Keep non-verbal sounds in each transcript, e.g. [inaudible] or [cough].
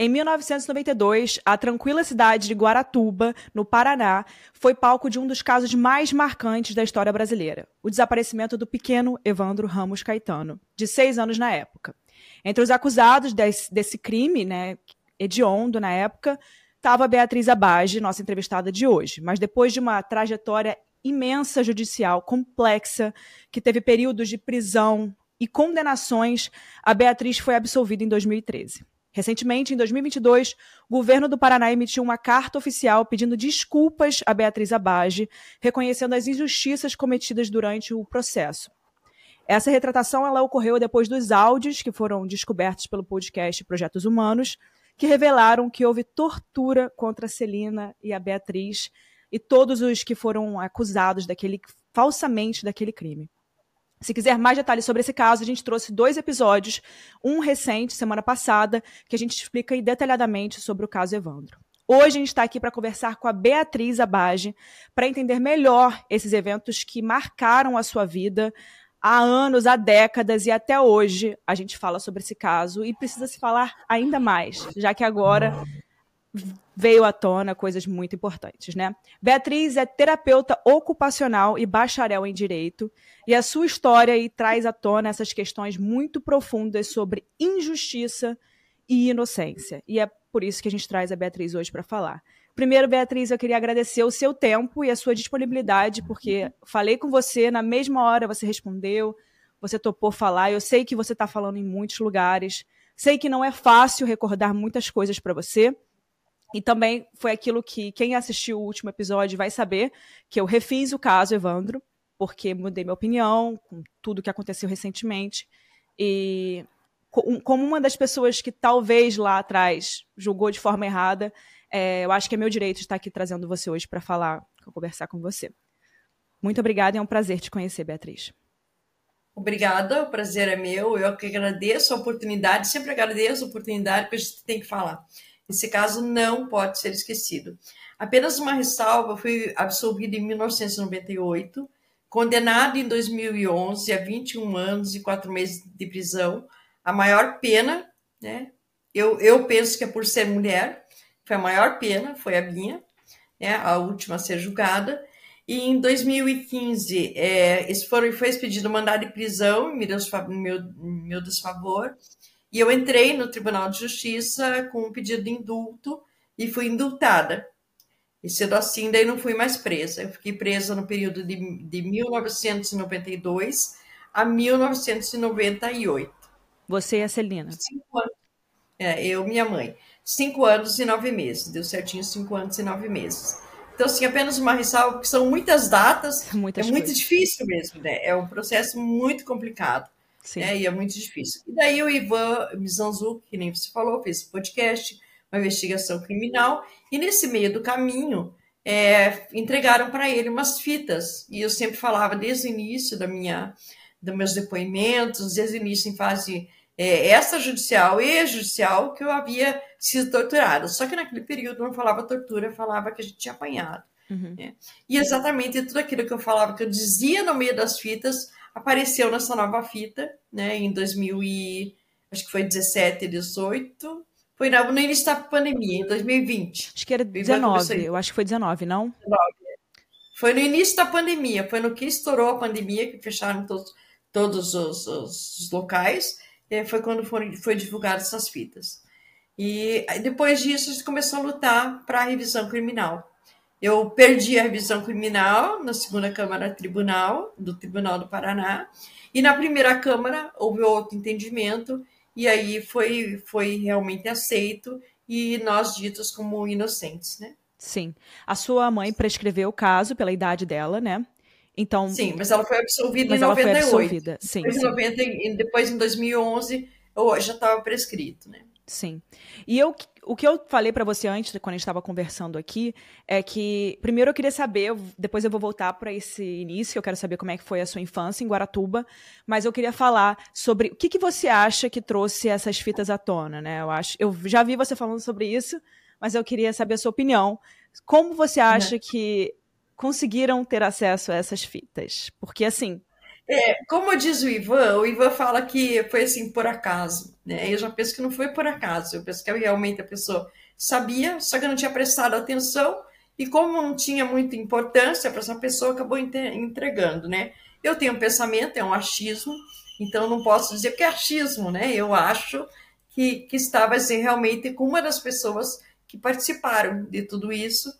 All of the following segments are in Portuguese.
Em 1992, a tranquila cidade de Guaratuba, no Paraná, foi palco de um dos casos mais marcantes da história brasileira: o desaparecimento do pequeno Evandro Ramos Caetano, de seis anos na época. Entre os acusados desse, desse crime, né, hediondo na época, estava Beatriz Abage, nossa entrevistada de hoje. Mas depois de uma trajetória imensa judicial, complexa, que teve períodos de prisão e condenações, a Beatriz foi absolvida em 2013. Recentemente, em 2022, o governo do Paraná emitiu uma carta oficial pedindo desculpas a Beatriz Abage, reconhecendo as injustiças cometidas durante o processo. Essa retratação ela ocorreu depois dos áudios que foram descobertos pelo podcast Projetos Humanos, que revelaram que houve tortura contra a Celina e a Beatriz e todos os que foram acusados daquele falsamente daquele crime. Se quiser mais detalhes sobre esse caso, a gente trouxe dois episódios, um recente, semana passada, que a gente explica detalhadamente sobre o caso Evandro. Hoje a gente está aqui para conversar com a Beatriz Abage, para entender melhor esses eventos que marcaram a sua vida há anos, há décadas e até hoje a gente fala sobre esse caso e precisa se falar ainda mais, já que agora veio à tona coisas muito importantes, né? Beatriz é terapeuta ocupacional e bacharel em direito, e a sua história aí traz à tona essas questões muito profundas sobre injustiça e inocência. E é por isso que a gente traz a Beatriz hoje para falar. Primeiro, Beatriz, eu queria agradecer o seu tempo e a sua disponibilidade, porque falei com você, na mesma hora você respondeu, você topou falar. Eu sei que você está falando em muitos lugares, sei que não é fácil recordar muitas coisas para você, e também foi aquilo que quem assistiu o último episódio vai saber que eu refiz o caso Evandro, porque mudei minha opinião com tudo que aconteceu recentemente. E como uma das pessoas que talvez lá atrás julgou de forma errada, é, eu acho que é meu direito estar aqui trazendo você hoje para falar, para conversar com você. Muito obrigada, é um prazer te conhecer, Beatriz. Obrigada, o prazer é meu. Eu que agradeço a oportunidade, sempre agradeço a oportunidade que a gente tem que falar. Esse caso não pode ser esquecido. Apenas uma ressalva: fui absolvido em 1998, condenado em 2011 a 21 anos e 4 meses de prisão, a maior pena, né? Eu, eu penso que é por ser mulher, foi a maior pena, foi a minha, né? a última a ser julgada. E em 2015, é, esse foi, foi expedido mandado de prisão em meu, meu desfavor, e eu entrei no Tribunal de Justiça com um pedido de indulto e fui indultada. E sendo assim, daí não fui mais presa. Eu fiquei presa no período de, de 1992 a 1998. Você e a Celina? Cinco anos. É, eu minha mãe. Cinco anos e nove meses. Deu certinho cinco anos e nove meses. Então, assim, apenas uma ressalva, porque são muitas datas. Muitas é muito difícil mesmo, né? É um processo muito complicado. Sim. Né? E é muito difícil. E daí o Ivan Mizanzuki, que nem você falou, fez esse podcast, uma investigação criminal, e nesse meio do caminho é, entregaram para ele umas fitas. E eu sempre falava desde o início da minha, dos meus depoimentos, desde o início em fase é, extrajudicial e judicial, que eu havia sido torturada. Só que naquele período não falava tortura, falava que a gente tinha apanhado. Uhum. Né? E exatamente tudo aquilo que eu falava, que eu dizia no meio das fitas, apareceu nessa nova fita, né, em 2000 e acho que foi 17, 18, foi no início da pandemia, em 2020. Acho que era 19, eu acho que foi 19, não? 19. Foi no início da pandemia, foi no que estourou a pandemia, que fecharam todos, todos os, os, os locais, foi quando foram, foi divulgadas essas fitas. E depois disso, a gente começou a lutar para a revisão criminal. Eu perdi a revisão criminal na segunda Câmara Tribunal, do Tribunal do Paraná, e na primeira Câmara houve outro entendimento, e aí foi, foi realmente aceito, e nós ditos como inocentes, né? Sim. A sua mãe prescreveu o caso pela idade dela, né? Então, Sim, mas ela foi absolvida mas em 98. Ela foi absolvida. Sim, depois, sim. Em 90, depois, em 2011, já estava prescrito, né? Sim. E eu, o que eu falei para você antes, quando a gente estava conversando aqui, é que primeiro eu queria saber, depois eu vou voltar para esse início, eu quero saber como é que foi a sua infância em Guaratuba, mas eu queria falar sobre o que, que você acha que trouxe essas fitas à tona, né? Eu acho, eu já vi você falando sobre isso, mas eu queria saber a sua opinião. Como você acha uhum. que conseguiram ter acesso a essas fitas? Porque assim, é, como diz o Ivan, o Ivan fala que foi assim por acaso, né? Eu já penso que não foi por acaso, eu penso que realmente a pessoa sabia, só que não tinha prestado atenção e como não tinha muita importância para essa pessoa, acabou entregando, né? Eu tenho um pensamento, é um achismo, então não posso dizer que é achismo, né? Eu acho que, que estava assim, realmente com uma das pessoas que participaram de tudo isso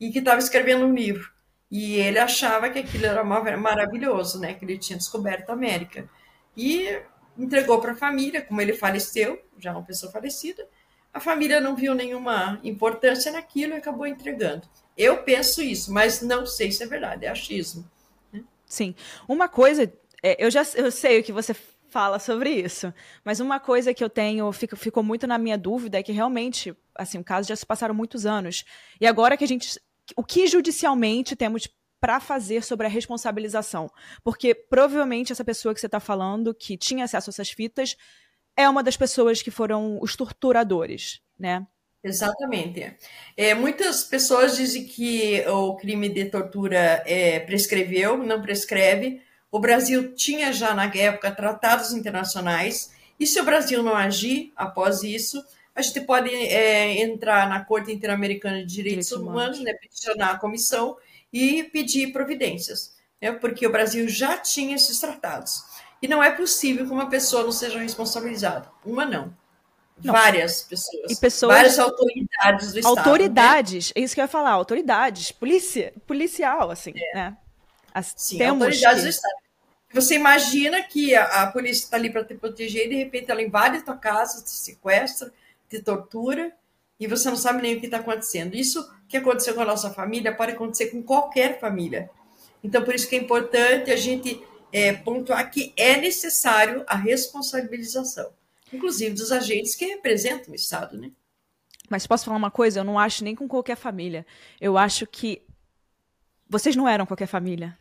e que estava escrevendo um livro. E ele achava que aquilo era maravilhoso, né? Que ele tinha descoberto a América. E entregou para a família, como ele faleceu, já uma pessoa falecida. A família não viu nenhuma importância naquilo e acabou entregando. Eu penso isso, mas não sei se é verdade, é achismo. Né? Sim. Uma coisa, é, eu já eu sei o que você fala sobre isso, mas uma coisa que eu tenho, fico, ficou muito na minha dúvida é que realmente, assim, o caso já se passaram muitos anos. E agora que a gente o que judicialmente temos para fazer sobre a responsabilização? Porque provavelmente essa pessoa que você está falando, que tinha acesso a essas fitas, é uma das pessoas que foram os torturadores, né? Exatamente. É, muitas pessoas dizem que o crime de tortura é, prescreveu, não prescreve. O Brasil tinha já na época tratados internacionais, e se o Brasil não agir após isso, a gente pode é, entrar na Corte Interamericana de Direitos, Direitos Humanos, né, peticionar a comissão e pedir providências, né, porque o Brasil já tinha esses tratados. E não é possível que uma pessoa não seja responsabilizada. Uma não. não. Várias pessoas. Pessoas. Várias autoridades do Estado. Autoridades, né? é isso que eu ia falar, autoridades, polícia, policial, assim, é. né? As, Sim, autoridades que... do Estado. Você imagina que a, a polícia está ali para te proteger e de repente ela invade a tua casa, te sequestra, de tortura e você não sabe nem o que está acontecendo. Isso que aconteceu com a nossa família pode acontecer com qualquer família. Então, por isso que é importante a gente é, pontuar que é necessário a responsabilização, inclusive dos agentes que representam o Estado, né? Mas posso falar uma coisa? Eu não acho nem com qualquer família. Eu acho que vocês não eram qualquer família.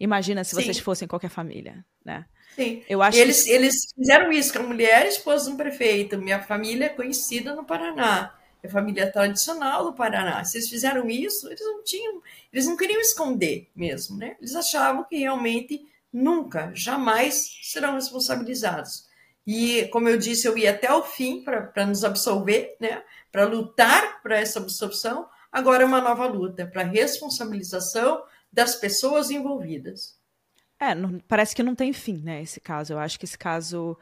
Imagina se Sim. vocês fossem qualquer família, né? Sim. Eu acho eles, que... eles fizeram isso com a mulher esposa de um prefeito. Minha família é conhecida no Paraná. É família tradicional do Paraná. Se eles fizeram isso, eles não tinham, eles não queriam esconder mesmo, né? Eles achavam que realmente nunca, jamais serão responsabilizados. E, como eu disse, eu ia até o fim para nos absolver, né? Para lutar para essa absolvição. Agora é uma nova luta para responsabilização das pessoas envolvidas. É, não, parece que não tem fim, né, esse caso. Eu acho que esse caso.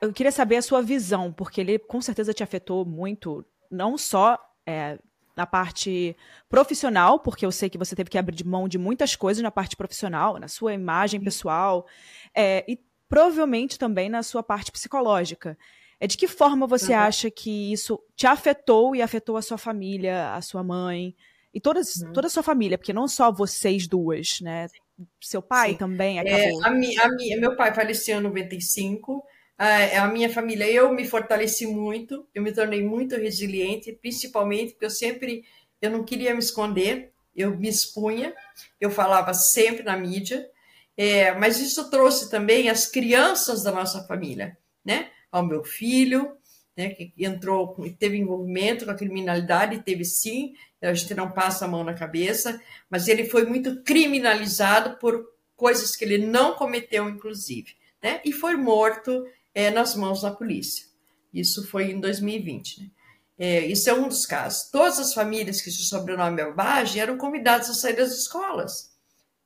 Eu queria saber a sua visão, porque ele com certeza te afetou muito, não só é, na parte profissional, porque eu sei que você teve que abrir mão de muitas coisas na parte profissional, na sua imagem pessoal, é, e provavelmente também na sua parte psicológica. É de que forma você uhum. acha que isso te afetou e afetou a sua família, a sua mãe e todas, uhum. toda a sua família, porque não só vocês duas, né? Seu pai Sim. também é, acabou? É, a minha, a minha, meu pai faleceu em 95. A, a minha família, eu me fortaleci muito, eu me tornei muito resiliente, principalmente porque eu sempre, eu não queria me esconder, eu me expunha, eu falava sempre na mídia, é, mas isso trouxe também as crianças da nossa família, né? Ao meu filho, né, que entrou, teve envolvimento com a criminalidade, teve sim, a gente não passa a mão na cabeça, mas ele foi muito criminalizado por coisas que ele não cometeu, inclusive, né? E foi morto é, nas mãos da polícia. Isso foi em 2020. Né? É, isso é um dos casos. Todas as famílias que tinham sobrenome Abage eram convidadas a sair das escolas.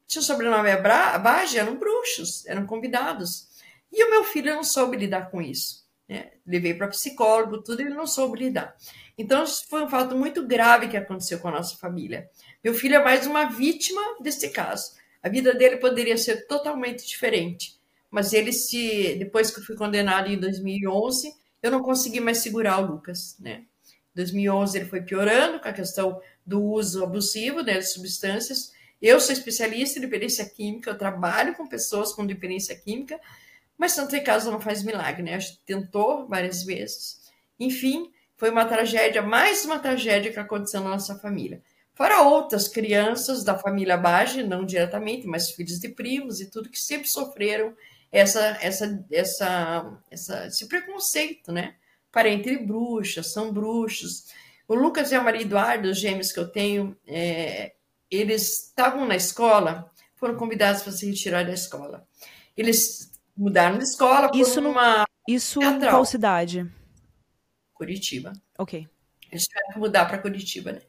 Tinha o sobrenome Abage, eram bruxos, eram convidados. E o meu filho não soube lidar com isso. Né? Levei para psicólogo, tudo, ele não soube lidar. Então, foi um fato muito grave que aconteceu com a nossa família. Meu filho é mais uma vítima desse caso. A vida dele poderia ser totalmente diferente. Mas ele se, depois que eu fui condenado em 2011, eu não consegui mais segurar o Lucas, né? Em 2011 ele foi piorando com a questão do uso abusivo né, de substâncias. Eu sou especialista em dependência química, eu trabalho com pessoas com dependência química, mas Santo caso não faz milagre, né? Tentou várias vezes. Enfim, foi uma tragédia, mais uma tragédia que aconteceu na nossa família. Fora outras crianças da família Bage, não diretamente, mas filhos de primos e tudo, que sempre sofreram essa, essa, essa, essa, esse preconceito, né? Parente de bruxas, são bruxos. O Lucas e a Maria Eduardo, os gêmeos que eu tenho, é, eles estavam na escola, foram convidados para se retirar da escola. Eles mudaram de escola por isso uma. No, isso em qual cidade? Curitiba. Ok. Eles tiveram que mudar para Curitiba, né?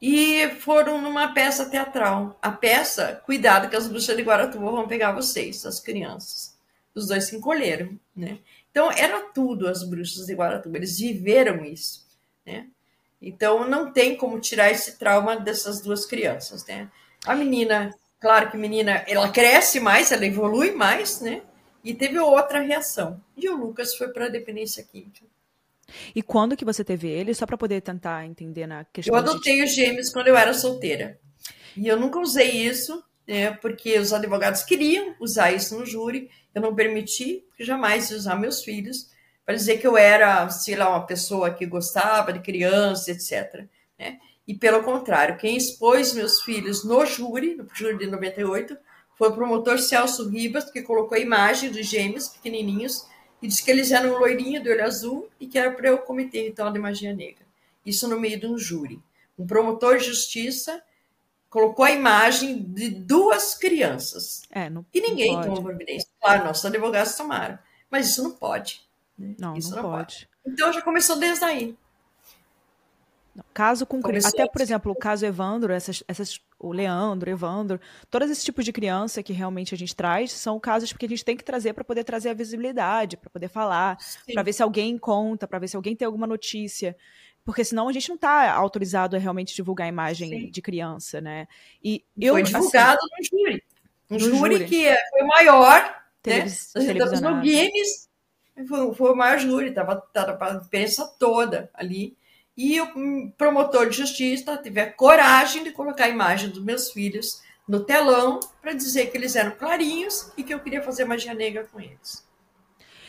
E foram numa peça teatral. A peça, cuidado que as bruxas de Guaratuba vão pegar vocês, as crianças. Os dois se encolheram, né? Então, era tudo as bruxas de Guaratuba. Eles viveram isso, né? Então, não tem como tirar esse trauma dessas duas crianças, né? A menina, claro que a menina, ela cresce mais, ela evolui mais, né? E teve outra reação. E o Lucas foi para a dependência química. E quando que você teve ele? Só para poder tentar entender na questão. Eu adotei de... os gêmeos quando eu era solteira. E eu nunca usei isso, né, porque os advogados queriam usar isso no júri. Eu não permiti, jamais usar meus filhos para dizer que eu era, sei lá, uma pessoa que gostava de crianças, etc. Né? E pelo contrário, quem expôs meus filhos no júri, no júri de 98, foi o promotor Celso Ribas, que colocou a imagem dos gêmeos pequenininhos e disse que eles eram um loirinho do olho azul e que era para eu cometer ritual de magia negra. Isso no meio de um júri. Um promotor de justiça colocou a imagem de duas crianças. É, não, e ninguém tomou providência. Claro, nossos advogados tomaram. Mas isso não pode. Né? Não, isso não, não pode. pode. Então já começou desde aí. Caso com até por exemplo o caso Evandro, essas, essas, o Leandro, Evandro, todos esses tipos de criança que realmente a gente traz são casos que a gente tem que trazer para poder trazer a visibilidade, para poder falar, para ver se alguém conta, para ver se alguém tem alguma notícia, porque senão a gente não está autorizado a realmente divulgar a imagem Sim. de criança, né? E eu, foi assim, divulgado assim, no júri, um júri, júri, que é, foi o maior, Televis né? Nós no Guinness, foi, foi, o maior júri, tava, tava a imprensa toda ali e o promotor de justiça tiver coragem de colocar a imagem dos meus filhos no telão para dizer que eles eram clarinhos e que eu queria fazer magia negra com eles.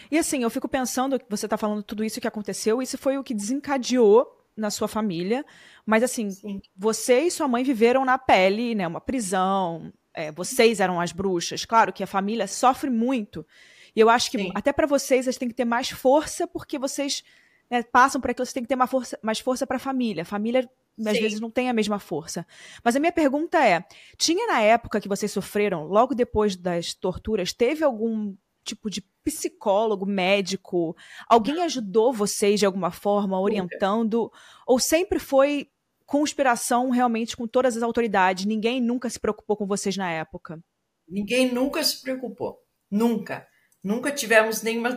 E assim, eu fico pensando que você está falando tudo isso que aconteceu, isso foi o que desencadeou na sua família, mas assim, Sim. você e sua mãe viveram na pele, né, uma prisão, é, vocês eram as bruxas, claro que a família sofre muito, e eu acho que Sim. até para vocês, vocês têm que ter mais força, porque vocês né, passam por aquilo, você tem que ter uma força, mais força para a família. Família, às Sim. vezes, não tem a mesma força. Mas a minha pergunta é: tinha na época que vocês sofreram, logo depois das torturas, teve algum tipo de psicólogo, médico? Alguém ajudou vocês de alguma forma, orientando? Ou sempre foi conspiração realmente com todas as autoridades? Ninguém nunca se preocupou com vocês na época? Ninguém nunca se preocupou. Nunca. Nunca tivemos nenhuma.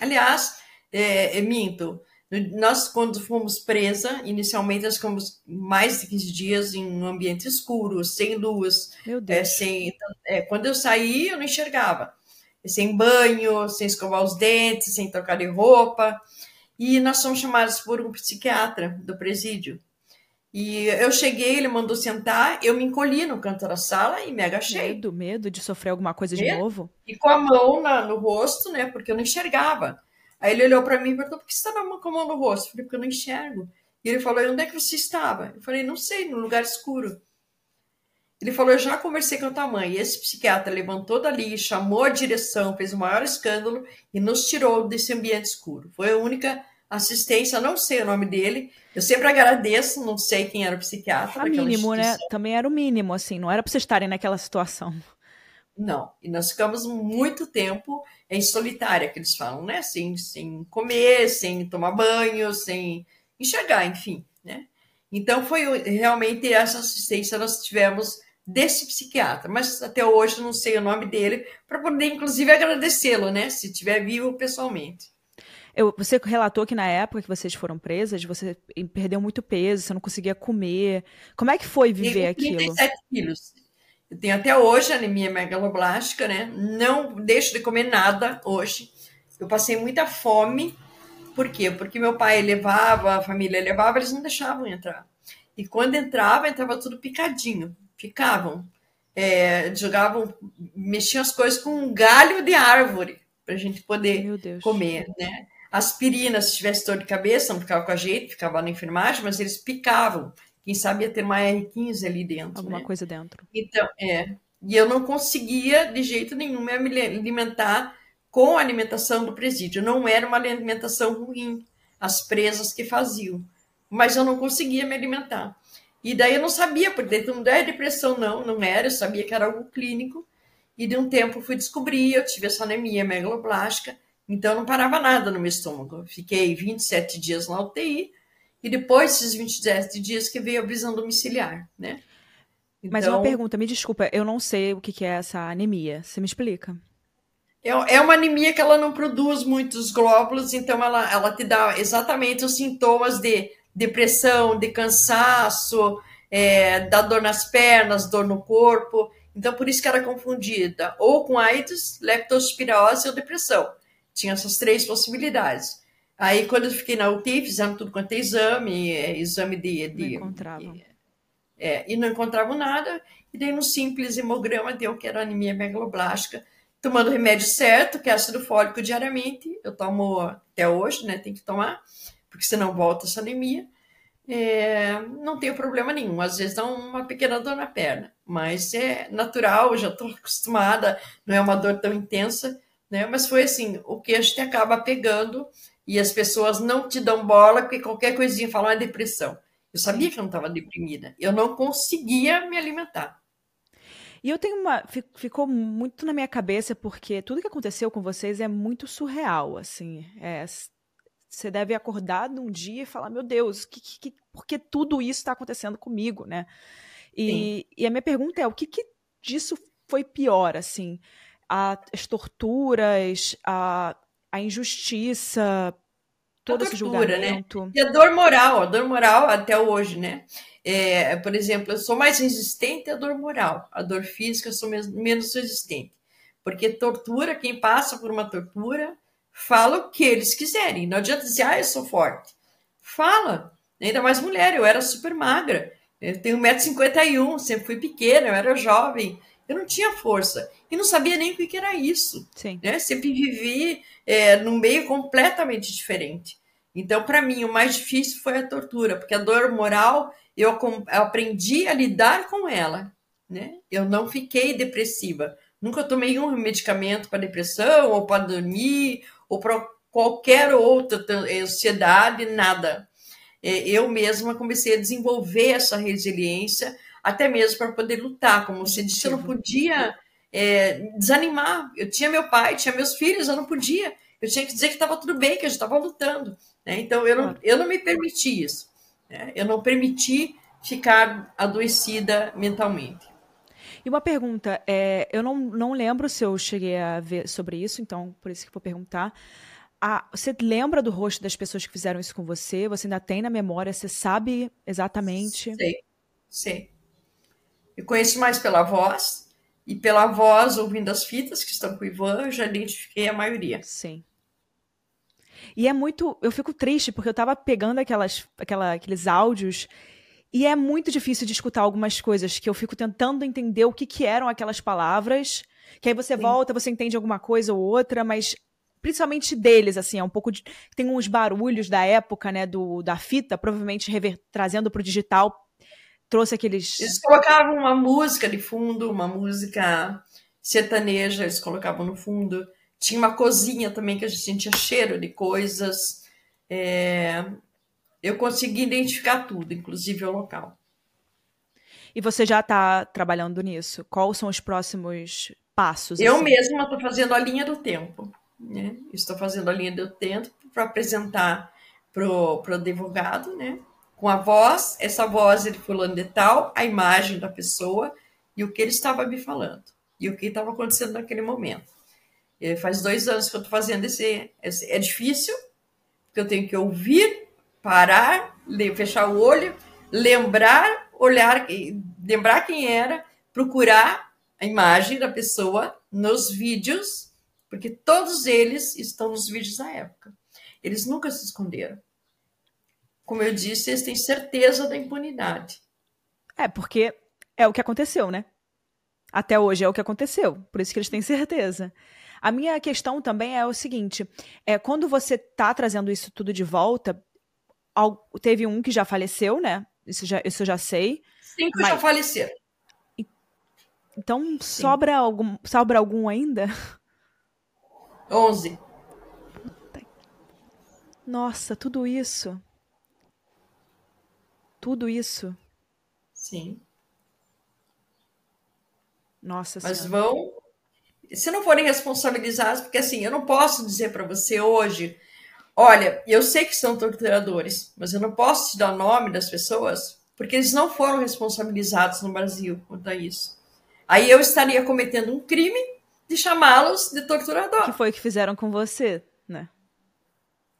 Aliás, é, é, minto. Nós, quando fomos presa, inicialmente nós ficamos mais de 15 dias em um ambiente escuro, sem luz. Meu Deus. É, sem, é, quando eu saí, eu não enxergava. Sem banho, sem escovar os dentes, sem trocar de roupa. E nós fomos chamados por um psiquiatra do presídio. E eu cheguei, ele mandou sentar, eu me encolhi no canto da sala e me agachei. Medo, medo de sofrer alguma coisa de novo? E com a mão na, no rosto, né? Porque eu não enxergava. Aí ele olhou para mim e perguntou: por que você estava com a mão no rosto? Eu falei: porque eu não enxergo. E ele falou: onde é que você estava? Eu falei: não sei, no lugar escuro. Ele falou: eu já conversei com a tua mãe. E esse psiquiatra levantou dali, chamou a direção, fez o maior escândalo e nos tirou desse ambiente escuro. Foi a única assistência, não sei o nome dele. Eu sempre agradeço, não sei quem era o psiquiatra. A mínimo, né? Também era o mínimo, assim, não era para vocês estarem naquela situação. Não. E nós ficamos muito tempo em solitária, que eles falam, né? Sem, sem comer, sem tomar banho, sem enxergar, enfim, né? Então foi realmente essa assistência nós tivemos desse psiquiatra, mas até hoje não sei o nome dele, para poder inclusive agradecê-lo, né? Se estiver vivo pessoalmente. Eu, você relatou que na época que vocês foram presas, você perdeu muito peso, você não conseguia comer. Como é que foi viver eu aquilo? 37 quilos. Eu tenho até hoje anemia megaloblástica, né? Não deixo de comer nada hoje. Eu passei muita fome. Por quê? Porque meu pai levava, a família levava, eles não deixavam entrar. E quando entrava, entrava tudo picadinho. Ficavam. É, jogavam, mexiam as coisas com um galho de árvore para a gente poder comer, né? Aspirina, se tivesse dor de cabeça, não ficava com a gente, ficava na enfermagem, mas eles picavam. Quem sabe ia ter uma R15 ali dentro. Alguma né? coisa dentro. Então, é. E eu não conseguia, de jeito nenhum, me alimentar com a alimentação do presídio. Não era uma alimentação ruim, as presas que faziam. Mas eu não conseguia me alimentar. E daí eu não sabia, porque não é depressão, não, não era. Eu sabia que era algo clínico. E de um tempo fui descobrir, eu tive essa anemia megaloblástica, então não parava nada no meu estômago. Fiquei 27 dias na UTI, e depois desses 27 dias que veio a visão domiciliar, né? Então, Mas uma então pergunta, me desculpa, eu não sei o que é essa anemia. Você me explica? É, é uma anemia que ela não produz muitos glóbulos, então ela, ela te dá exatamente os sintomas de depressão, de cansaço, é, da dor nas pernas, dor no corpo. Então, por isso que era confundida ou com AIDS, leptospirose ou depressão. Tinha essas três possibilidades. Aí, quando eu fiquei na UTI, fizeram tudo quanto é exame, é, exame de. de não encontravam. É, e não encontravam nada. E daí, no simples hemograma, deu que era anemia megaloblástica. Tomando o remédio certo, que é ácido fólico diariamente. Eu tomo até hoje, né? Tem que tomar, porque senão volta essa anemia é, não tenho problema nenhum. Às vezes dá uma pequena dor na perna, mas é natural, já estou acostumada, não é uma dor tão intensa, né? Mas foi assim, o que a gente acaba pegando e as pessoas não te dão bola porque qualquer coisinha falam é depressão. Eu sabia que eu não estava deprimida, eu não conseguia me alimentar. E eu tenho uma. Ficou muito na minha cabeça, porque tudo que aconteceu com vocês é muito surreal, assim. É, você deve acordar num dia e falar, meu Deus, que, que, por que tudo isso está acontecendo comigo, né? E, e, a minha pergunta é, o que, que disso foi pior, assim? As torturas, a, a injustiça, todo esse né? julgamento. Né? E a dor moral, a dor moral até hoje, né? É, por exemplo, eu sou mais resistente à dor moral. A dor física eu sou menos resistente. Porque tortura, quem passa por uma tortura, fala o que eles quiserem. Não adianta dizer, ah, eu sou forte. Fala. Ainda mais mulher, eu era super magra. Eu tenho 1,51m, sempre fui pequena, eu era jovem. Eu não tinha força. E não sabia nem o que era isso. Sim. Né? Sempre vivi é, num meio completamente diferente. Então, para mim, o mais difícil foi a tortura, porque a dor moral, eu, aprendi a lidar com ela. Né? Eu não fiquei depressiva. Nunca tomei um medicamento para depressão, ou para dormir, ou para qualquer outra ansiedade, nada. É, eu mesma comecei a desenvolver essa resiliência, até mesmo para poder lutar. Como você disse, eu não podia é, desanimar. Eu tinha meu pai, tinha meus filhos, eu não podia. Eu tinha que dizer que estava tudo bem, que a gente estava lutando. Né? Então, eu não, eu não me permiti isso. Né? Eu não permiti ficar adoecida mentalmente. E uma pergunta, é, eu não, não lembro se eu cheguei a ver sobre isso, então por isso que vou perguntar. Ah, você lembra do rosto das pessoas que fizeram isso com você? Você ainda tem na memória? Você sabe exatamente? Sei, sei. Eu conheço mais pela voz, e pela voz, ouvindo as fitas que estão com o Ivan, eu já identifiquei a maioria. Sim. E é muito. Eu fico triste, porque eu tava pegando aquelas, aquela, aqueles áudios e é muito difícil de escutar algumas coisas que eu fico tentando entender o que, que eram aquelas palavras. Que aí você Sim. volta, você entende alguma coisa ou outra, mas principalmente deles, assim, é um pouco de. Tem uns barulhos da época, né, do, da fita, provavelmente rever, trazendo para o digital, trouxe aqueles. Eles colocavam uma música de fundo, uma música sertaneja, eles colocavam no fundo. Tinha uma cozinha também que a gente sentia cheiro de coisas. É eu consegui identificar tudo, inclusive o local. E você já está trabalhando nisso? Quais são os próximos passos? Eu assim? mesma estou fazendo a linha do tempo. Né? Estou fazendo a linha do tempo para apresentar para o advogado, né? Com a voz, essa voz de fulano de tal, a imagem da pessoa e o que ele estava me falando e o que estava acontecendo naquele momento. E faz dois anos que eu estou fazendo esse, esse, É difícil, que eu tenho que ouvir, parar, fechar o olho, lembrar, olhar, lembrar quem era, procurar a imagem da pessoa nos vídeos, porque todos eles estão nos vídeos da época. Eles nunca se esconderam. Como eu disse, eles têm certeza da impunidade. É, porque é o que aconteceu, né? Até hoje é o que aconteceu, por isso que eles têm certeza. A minha questão também é o seguinte: é quando você está trazendo isso tudo de volta, teve um que já faleceu, né? Isso, já, isso eu já sei. Cinco mas... já faleceram. Então sobra algum, sobra algum ainda? Onze. Nossa, tudo isso. Tudo isso. Sim. Nossa Mas senhora. vão. Se não forem responsabilizados, porque assim, eu não posso dizer para você hoje, olha, eu sei que são torturadores, mas eu não posso te dar o nome das pessoas, porque eles não foram responsabilizados no Brasil quanto a isso. Aí eu estaria cometendo um crime de chamá-los de torturador. Que foi o que fizeram com você, né?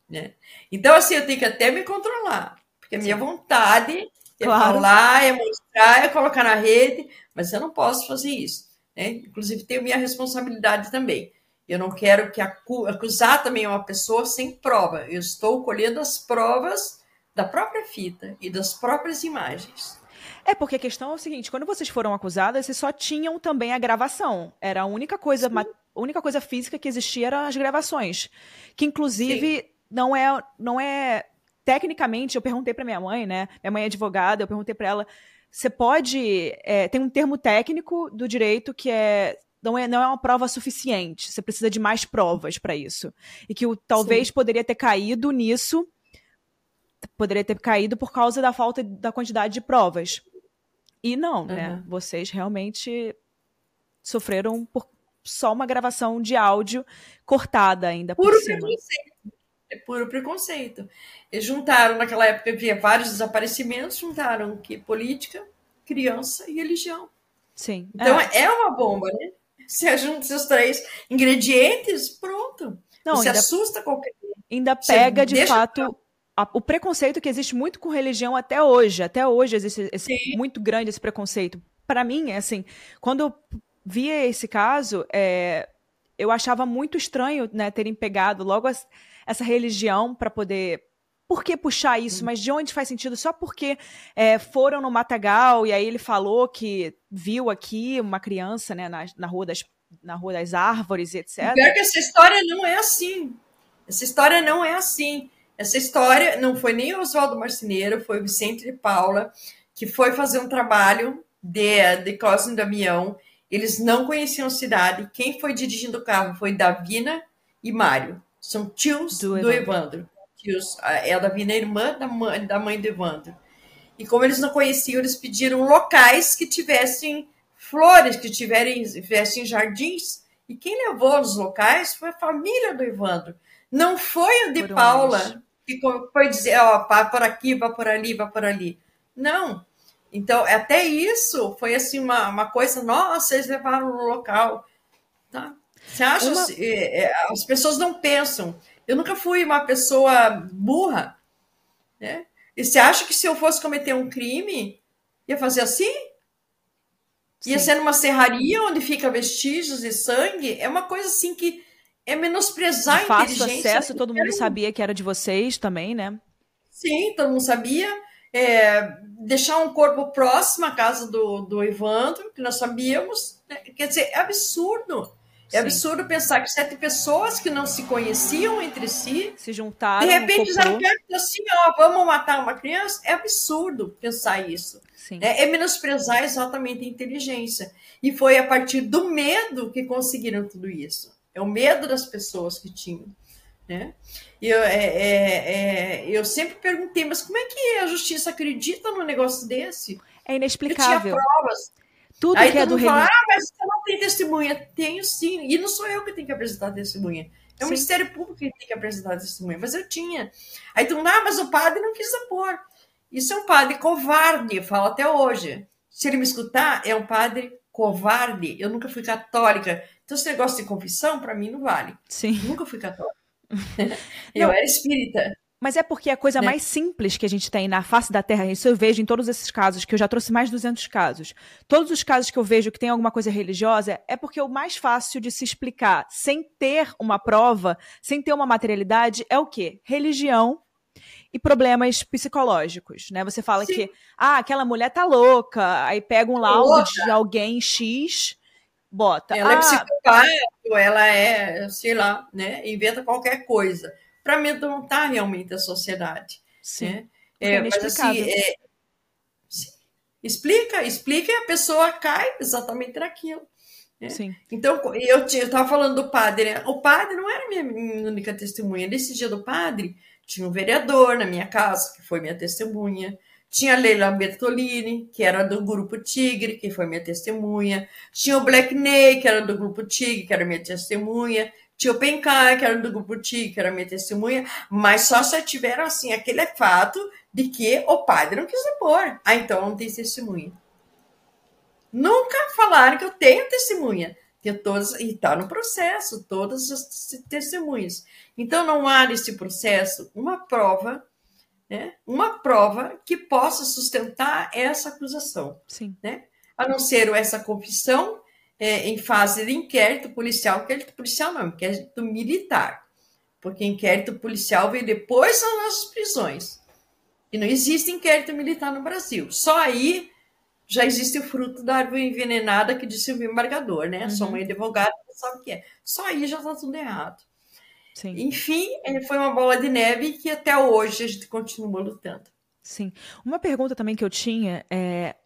né? Então, assim, eu tenho que até me controlar, porque a minha vontade é claro. falar, é mostrar, é colocar na rede, mas eu não posso fazer isso. Né? Inclusive, tenho minha responsabilidade também. Eu não quero que acu acusar também uma pessoa sem prova. Eu estou colhendo as provas da própria fita e das próprias imagens. É, porque a questão é o seguinte: quando vocês foram acusadas, vocês só tinham também a gravação. Era a única coisa, a única coisa física que existia eram as gravações. Que, inclusive, Sim. não é, não é. Tecnicamente, eu perguntei para minha mãe, né? Minha mãe é advogada, eu perguntei para ela. Você pode. É, tem um termo técnico do direito que é não é, não é uma prova suficiente. Você precisa de mais provas para isso. E que o, talvez Sim. poderia ter caído nisso, poderia ter caído por causa da falta da quantidade de provas. E não, uhum. né? Vocês realmente sofreram por só uma gravação de áudio cortada ainda por puro cima. Preconceito. É puro preconceito. Eles juntaram, naquela época havia vários desaparecimentos, juntaram que política, criança e religião. Sim. Então é, é uma bomba, né? Se junta esses três ingredientes, pronto. Não, Você ainda, assusta qualquer Ainda pega, de fato, a, o preconceito que existe muito com religião até hoje. Até hoje existe esse, muito grande esse preconceito. Para mim, é assim, quando eu via esse caso, é, eu achava muito estranho né, terem pegado logo as, essa religião para poder. Por que puxar isso? Mas de onde faz sentido? Só porque é, foram no Matagal e aí ele falou que viu aqui uma criança né, na, na, rua, das, na rua das árvores, etc. Pior que essa história não é assim. Essa história não é assim. Essa história não foi nem o Oswaldo Marceneiro, foi o Vicente de Paula, que foi fazer um trabalho de, de Cosme Damião. Eles não conheciam a cidade. Quem foi dirigindo o carro foi Davina e Mário. São tios do, do Evandro. Tios, é a Davina é irmã da mãe, da mãe do Evandro. E como eles não conheciam, eles pediram locais que tivessem flores, que tivessem jardins. E quem levou os locais foi a família do Evandro. Não foi o de Paula, que foi dizer, ó, vá por aqui, vá por ali, vá por ali. Não. Então, até isso foi assim uma, uma coisa, nossa, eles levaram no local. Tá? Você acha? Uma... É, é, as pessoas não pensam. Eu nunca fui uma pessoa burra. Né? E você acha que se eu fosse cometer um crime, ia fazer assim? Sim. Ia ser numa serraria onde fica vestígios de sangue? É uma coisa assim que é menosprezar de fácil acesso, todo mundo sabia que era de vocês também, né? Sim, todo mundo sabia. É, deixar um corpo próximo à casa do, do Evandro, que nós sabíamos. Né? Quer dizer, é absurdo. É Sim. absurdo pensar que sete pessoas que não se conheciam entre si se juntaram. De repente disseram assim: ó, vamos matar uma criança. É absurdo pensar isso. É, é menosprezar exatamente a inteligência. E foi a partir do medo que conseguiram tudo isso. É o medo das pessoas que tinham. Né? Eu, é, é, é, eu sempre perguntei, mas como é que a justiça acredita num negócio desse? É inexplicável. Eu tinha provas. Tudo Aí que é do fala, ah, mas você não tem testemunha. Tenho sim. E não sou eu que tenho que apresentar testemunha. É o Ministério Público que tem que apresentar testemunha. Mas eu tinha. Aí tu, ah, mas o padre não quis apor. Isso é um padre covarde, falo até hoje. Se ele me escutar, é um padre covarde. Eu nunca fui católica. Então, esse negócio de confissão, para mim, não vale. Sim. Nunca fui católica. [laughs] eu não. era espírita. Mas é porque a coisa né? mais simples que a gente tem na face da Terra, isso eu vejo em todos esses casos, que eu já trouxe mais de 200 casos. Todos os casos que eu vejo que tem alguma coisa religiosa, é porque o mais fácil de se explicar sem ter uma prova, sem ter uma materialidade, é o quê? Religião e problemas psicológicos, né? Você fala Sim. que, ah, aquela mulher tá louca, aí pega um laudo louca. de alguém X, bota. Ela é ah, é psicopata, ela é, sei lá, né? Inventa qualquer coisa para amedrontar realmente a sociedade. Sim. Né? É, mas assim, é, explica, explica e a pessoa cai exatamente naquilo. Né? Sim. Então, eu estava falando do padre, né? o padre não era minha, minha única testemunha. Nesse dia do padre, tinha um vereador na minha casa, que foi minha testemunha. Tinha a Leila Bertolini, que era do Grupo Tigre, que foi minha testemunha. Tinha o Black Ney, que era do Grupo Tigre, que era minha testemunha. Tinha o Pencar, que era do Grupo Tigre, que era minha testemunha. Mas só se tiveram, assim, aquele fato de que o padre não quis depor. Ah, então não tem testemunha. Nunca falaram que eu tenho testemunha. Tenho todas, e está no processo, todas as testemunhas. Então não há nesse processo uma prova né, uma prova que possa sustentar essa acusação. Sim. Né? A não ser essa confissão é, em fase de inquérito policial, inquérito policial não, inquérito militar, porque inquérito policial vem depois das nossas prisões. E não existe inquérito militar no Brasil. Só aí já existe o fruto da árvore envenenada que disse o embargador, né? Uhum. Sua mãe é advogada, sabe o que é. Só aí já está tudo errado. Sim. Enfim, é, foi uma bola de neve que até hoje a gente continua lutando. Sim. Uma pergunta também que eu tinha é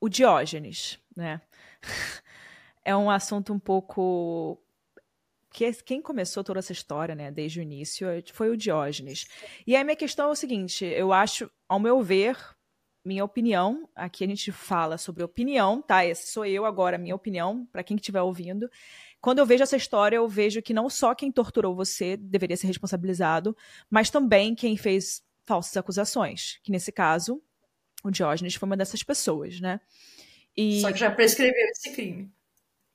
o Diógenes, né? É um assunto um pouco que quem começou toda essa história, né, desde o início, foi o Diógenes. E aí minha questão é o seguinte, eu acho, ao meu ver, minha opinião, aqui a gente fala sobre opinião, tá? Esse sou eu agora, minha opinião, para quem estiver ouvindo, quando eu vejo essa história, eu vejo que não só quem torturou você deveria ser responsabilizado, mas também quem fez falsas acusações, que nesse caso, o Diógenes foi uma dessas pessoas, né? E... Só que já prescreveu esse crime.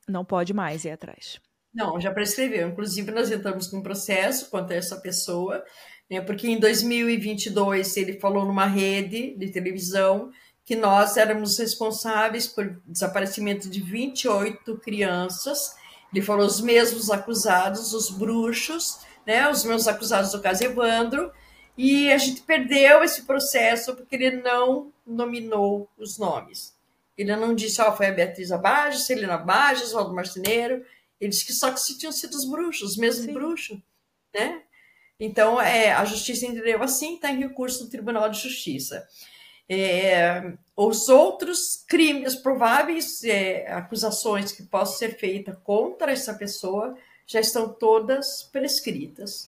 Não pode mais ir atrás. Não, já prescreveu. Inclusive, nós entramos com um processo contra essa pessoa, né, porque em 2022 ele falou numa rede de televisão que nós éramos responsáveis por desaparecimento de 28 crianças ele falou os mesmos acusados, os bruxos, né, os meus acusados do caso Evandro, e a gente perdeu esse processo porque ele não nominou os nomes. Ele não disse, ó, oh, foi a Beatriz Abajo, Celina Abajo, Oswaldo Marceneiro. Ele disse que só que se tinham sido os bruxos, os mesmos Sim. bruxos, né? Então, é, a justiça entendeu assim, está em recurso no Tribunal de Justiça. É, os outros crimes prováveis, é, acusações que possam ser feitas contra essa pessoa, já estão todas prescritas.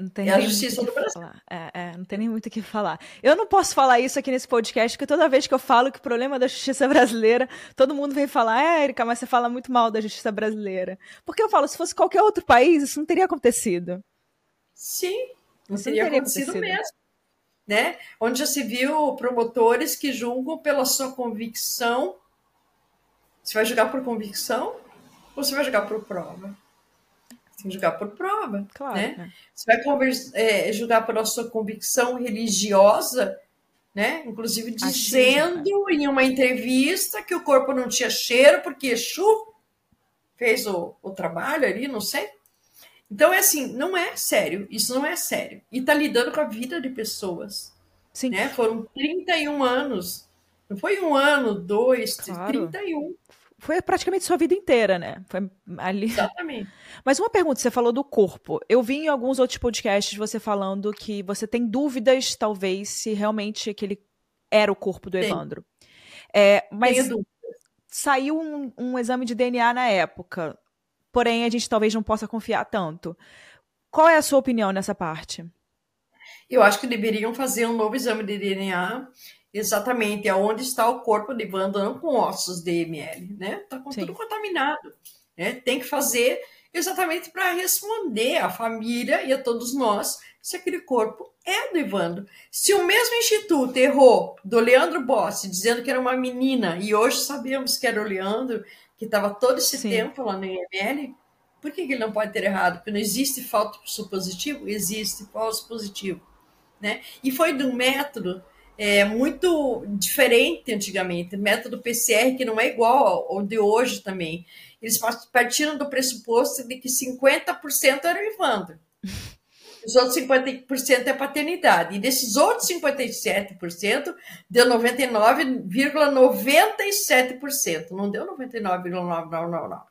Não tem é a justiça do Brasil. É, é, não tem nem muito o que falar. Eu não posso falar isso aqui nesse podcast, porque toda vez que eu falo que o problema é da justiça [laughs] brasileira, todo mundo vem falar, é, Erika, mas você fala muito mal da justiça brasileira. Porque eu falo, se fosse qualquer outro país, isso não teria acontecido. Sim, não teria, teria acontecido, acontecido mesmo. Né? Onde já se viu promotores que julgam pela sua convicção. Você vai julgar por convicção ou você vai julgar por prova? Tem que julgar por prova. Claro, né? né? Você vai conversa, é, julgar pela sua convicção religiosa, né? Inclusive dizendo em uma entrevista que o corpo não tinha cheiro porque Exu fez o, o trabalho ali, não sei. Então é assim, não é sério, isso não é sério. E tá lidando com a vida de pessoas. Sim. Né? Foram 31 anos. Não foi um ano, dois, claro. 31. Foi praticamente sua vida inteira, né? Foi ali. Exatamente. [laughs] Mas uma pergunta, você falou do corpo. Eu vi em alguns outros podcasts você falando que você tem dúvidas, talvez, se realmente aquele era o corpo do Evandro. É, mas saiu um, um exame de DNA na época. Porém, a gente talvez não possa confiar tanto. Qual é a sua opinião nessa parte? Eu acho que deveriam fazer um novo exame de DNA exatamente aonde está o corpo de não com ossos de ML, né? Está com Sim. tudo contaminado. Né? Tem que fazer exatamente para responder à família e a todos nós se aquele corpo é do Evandro. Se o mesmo instituto errou do Leandro Bossi, dizendo que era uma menina, e hoje sabemos que era o Leandro, que estava todo esse Sim. tempo lá no IML, por que, que, ele não pode ter errado? Porque não existe falso positivo? Existe falso positivo. Né? E foi de um método é, muito diferente antigamente, método PCR que não é igual ao de hoje também. Eles partiram do pressuposto de que 50% era o Evandro. Os outros 50% é paternidade. E desses outros 57%, deu 99,97%. Não deu 99,999.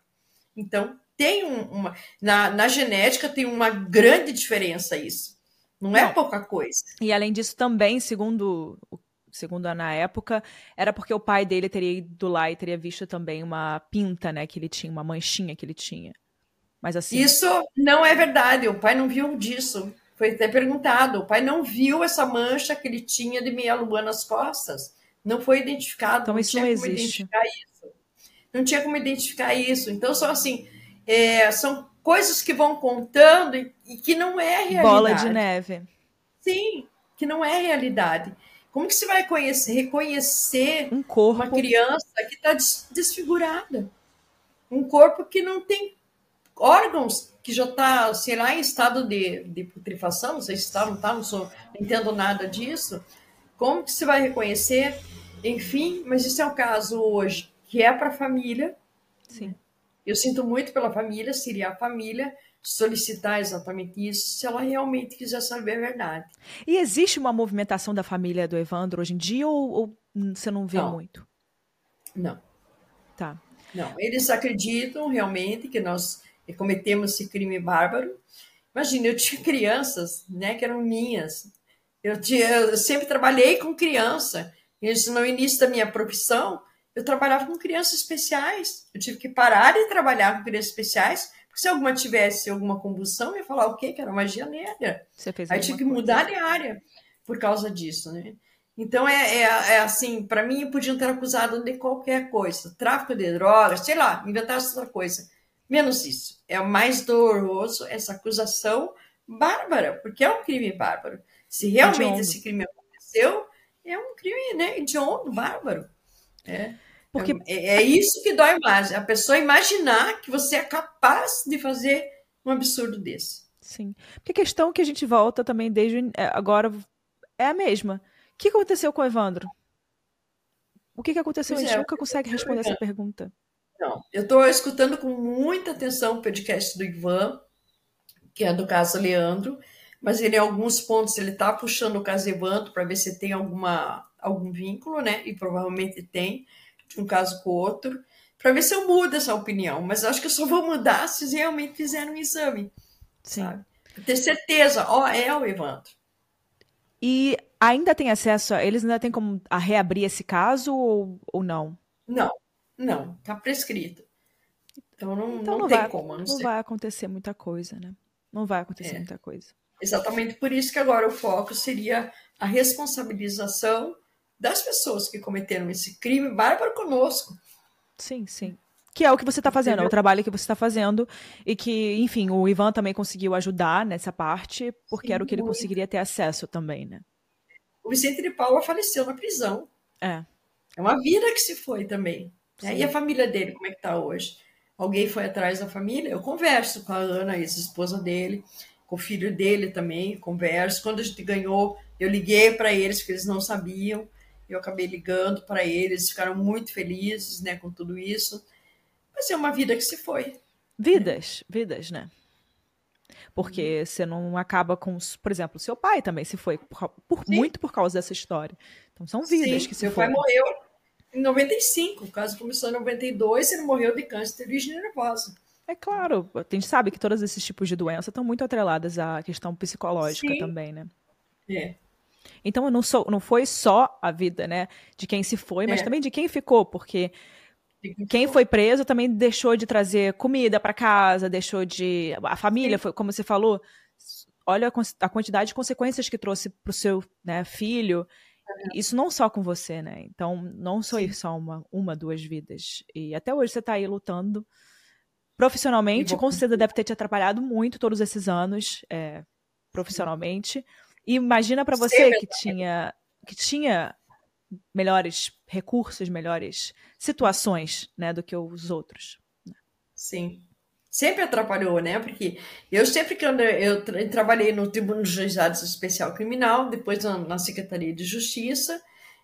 Então, tem um, uma. Na, na genética tem uma grande diferença isso. Não, é pouca coisa. E além disso, também, segundo segundo na época, era porque o pai dele teria ido lá e teria visto também uma pinta, né, que ele tinha, uma manchinha que ele tinha. Mas assim. Isso não é verdade. O pai não viu disso. Foi até perguntado. O pai não viu essa mancha que ele tinha de meia lua nas costas. Não foi identificado. Então não isso tinha não como existe. identificar isso. Não tinha como identificar isso. Então são assim, é, são coisas que vão contando e, e, que não é realidade. Bola de neve. Sim, que não é realidade. Como que você vai conhecer, reconhecer um corpo. uma criança que está desfigurada? Um corpo que não tem órgãos, que já está, sei lá, em estado de, de putrefação, não sei se está, não está, não, sou, não entendo nada disso. Como que você vai reconhecer? Enfim, mas isso é um caso hoje que é para a família. Sim. Eu sinto muito pela família, seria a família solicitar exatamente isso, se ela realmente quiser saber a verdade. E existe uma movimentação da família do Evandro hoje em dia ou, ou você não vê não. muito? Não. Tá. Não, eles acreditam realmente que nós cometemos esse crime bárbaro. Imagina, eu tinha crianças, né, que eram minhas. Eu, tinha, eu sempre trabalhei com criança. Isso no início da minha profissão, eu trabalhava com crianças especiais. Eu tive que parar de trabalhar com crianças especiais, porque se alguma tivesse alguma combustão, eu ia falar o quê? Que era magia negra. Você fez Aí tive que mudar de área por causa disso, né? Então é, é, é assim, para mim podiam ter acusado de qualquer coisa, tráfico de drogas, sei lá, inventasse outra coisa. Menos isso. É o mais doloroso essa acusação bárbara, porque é um crime bárbaro. Se realmente esse crime aconteceu, é um crime né, hediondo, bárbaro. É. Porque... É, é isso que dói mais. A pessoa imaginar que você é capaz de fazer um absurdo desse. Sim. Porque a questão que a gente volta também desde é, agora é a mesma. O que aconteceu com o Evandro? O que, que aconteceu? Pois a gente é, nunca consegue responder essa pergunta. Não, eu estou escutando com muita atenção o podcast do Ivan, que é do caso Leandro, mas ele em alguns pontos ele está puxando o caso Evandro para ver se tem alguma algum vínculo, né? E provavelmente tem de um caso com o outro, para ver se eu mudo essa opinião. Mas acho que eu só vou mudar se realmente fizerem um exame, Sim. sabe? Pra ter certeza, ó, é o Evandro. E ainda tem acesso a eles ainda tem como a reabrir esse caso ou, ou não? Não, não, tá prescrito. Então não, então não, não tem vai, como. Não, não vai acontecer muita coisa, né? Não vai acontecer é. muita coisa. Exatamente por isso que agora o foco seria a responsabilização das pessoas que cometeram esse crime bárbaro conosco. Sim, sim. Que é o que você está fazendo, Entendeu? é o trabalho que você está fazendo. E que, enfim, o Ivan também conseguiu ajudar nessa parte, porque sim, era o que ele muito. conseguiria ter acesso também, né? O Vicente de Paula faleceu na prisão. É. É uma vida que se foi também. Sim. E a família dele, como é que tá hoje? Alguém foi atrás da família? Eu converso com a Ana, ex-esposa dele, com o filho dele também, converso. Quando a gente ganhou, eu liguei para eles, porque eles não sabiam. Eu acabei ligando para eles, ficaram muito felizes, né, com tudo isso. Mas é uma vida que se foi. Vidas, vidas, né? Porque uhum. você não acaba com, por exemplo, seu pai também se foi por, por muito por causa dessa história. Então são vidas Sim, que se Meu foram. pai morreu em 95, o caso começou em 92, ele morreu de câncer de origem nervosa. É claro, a gente sabe que todos esses tipos de doença estão muito atreladas à questão psicológica Sim. também, né? É. Então não, sou, não foi só a vida, né, de quem se foi, mas é. também de quem ficou, porque quem foi preso também deixou de trazer comida para casa, deixou de. A família, foi, como você falou, olha a, quantidade de consequências que trouxe para o seu né, filho. Isso não só com você, né? Então, não sou só uma, uma, duas vidas. E até hoje você está aí lutando profissionalmente. Com certeza deve ter te atrapalhado muito todos esses anos, é, profissionalmente. E imagina para você que tinha, que tinha melhores recursos, melhores situações, né, do que os outros. Sim. Sempre atrapalhou, né? Porque eu sempre que eu, eu trabalhei no Tribunal de Juizados Especial Criminal, depois na, na Secretaria de Justiça,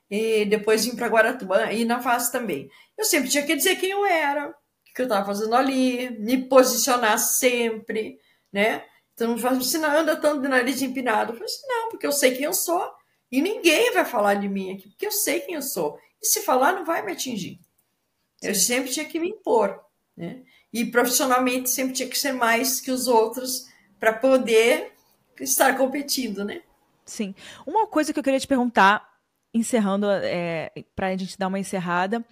e depois vim para Guaratuba e na FAS também. Eu sempre tinha que dizer quem eu era, o que eu estava fazendo ali, me posicionar sempre, né? Então não assim, não anda tanto de nariz empinado. Eu assim, não, porque eu sei quem eu sou e ninguém vai falar de mim aqui, porque eu sei quem eu sou. E se falar, não vai me atingir. Eu sempre tinha que me impor, né? E profissionalmente sempre tinha que ser mais que os outros para poder estar competindo, né? Sim. Uma coisa que eu queria te perguntar, encerrando, é, para a gente dar uma encerrada,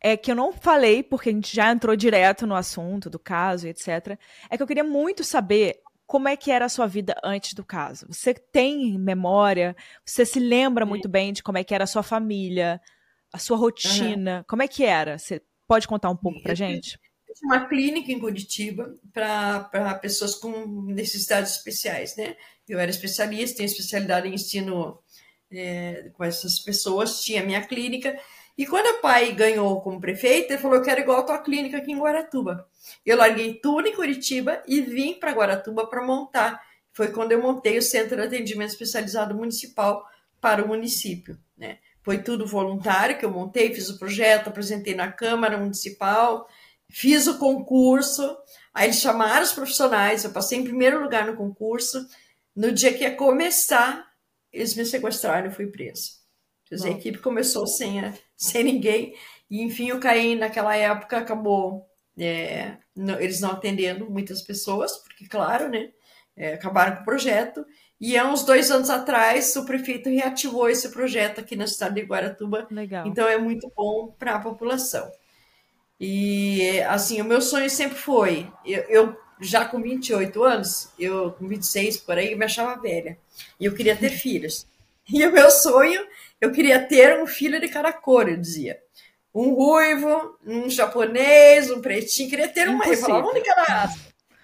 é que eu não falei, porque a gente já entrou direto no assunto do caso, etc. É que eu queria muito saber como é que era a sua vida antes do caso? Você tem memória? Você se lembra muito bem de como é que era a sua família, a sua rotina? Uhum. Como é que era? Você pode contar um pouco pra gente? Eu tinha uma clínica em Curitiba para pessoas com necessidades especiais, né? Eu era especialista, tenho especialidade em ensino é, com essas pessoas, tinha minha clínica. E quando o pai ganhou como prefeito, ele falou: Eu quero igual a tua clínica aqui em Guaratuba. Eu larguei tudo em Curitiba e vim para Guaratuba para montar. Foi quando eu montei o Centro de Atendimento Especializado Municipal para o município. Né? Foi tudo voluntário que eu montei, fiz o projeto, apresentei na Câmara Municipal, fiz o concurso. Aí eles chamaram os profissionais, eu passei em primeiro lugar no concurso. No dia que ia começar, eles me sequestraram e fui presa. Quer dizer, a equipe começou sem, sem ninguém. E, enfim, o CAEM, naquela época, acabou é, não, eles não atendendo muitas pessoas, porque, claro, né, é, acabaram com o projeto. E há uns dois anos atrás, o prefeito reativou esse projeto aqui na cidade de Guaratuba. Legal. Então, é muito bom para a população. E, assim, o meu sonho sempre foi... Eu, eu, já com 28 anos, eu com 26 por aí, me achava velha. E eu queria ter [laughs] filhos. E o meu sonho, eu queria ter um filho de cada cor, eu dizia um ruivo, um japonês, um pretinho. Queria ter uma. Eu falava, onde que era?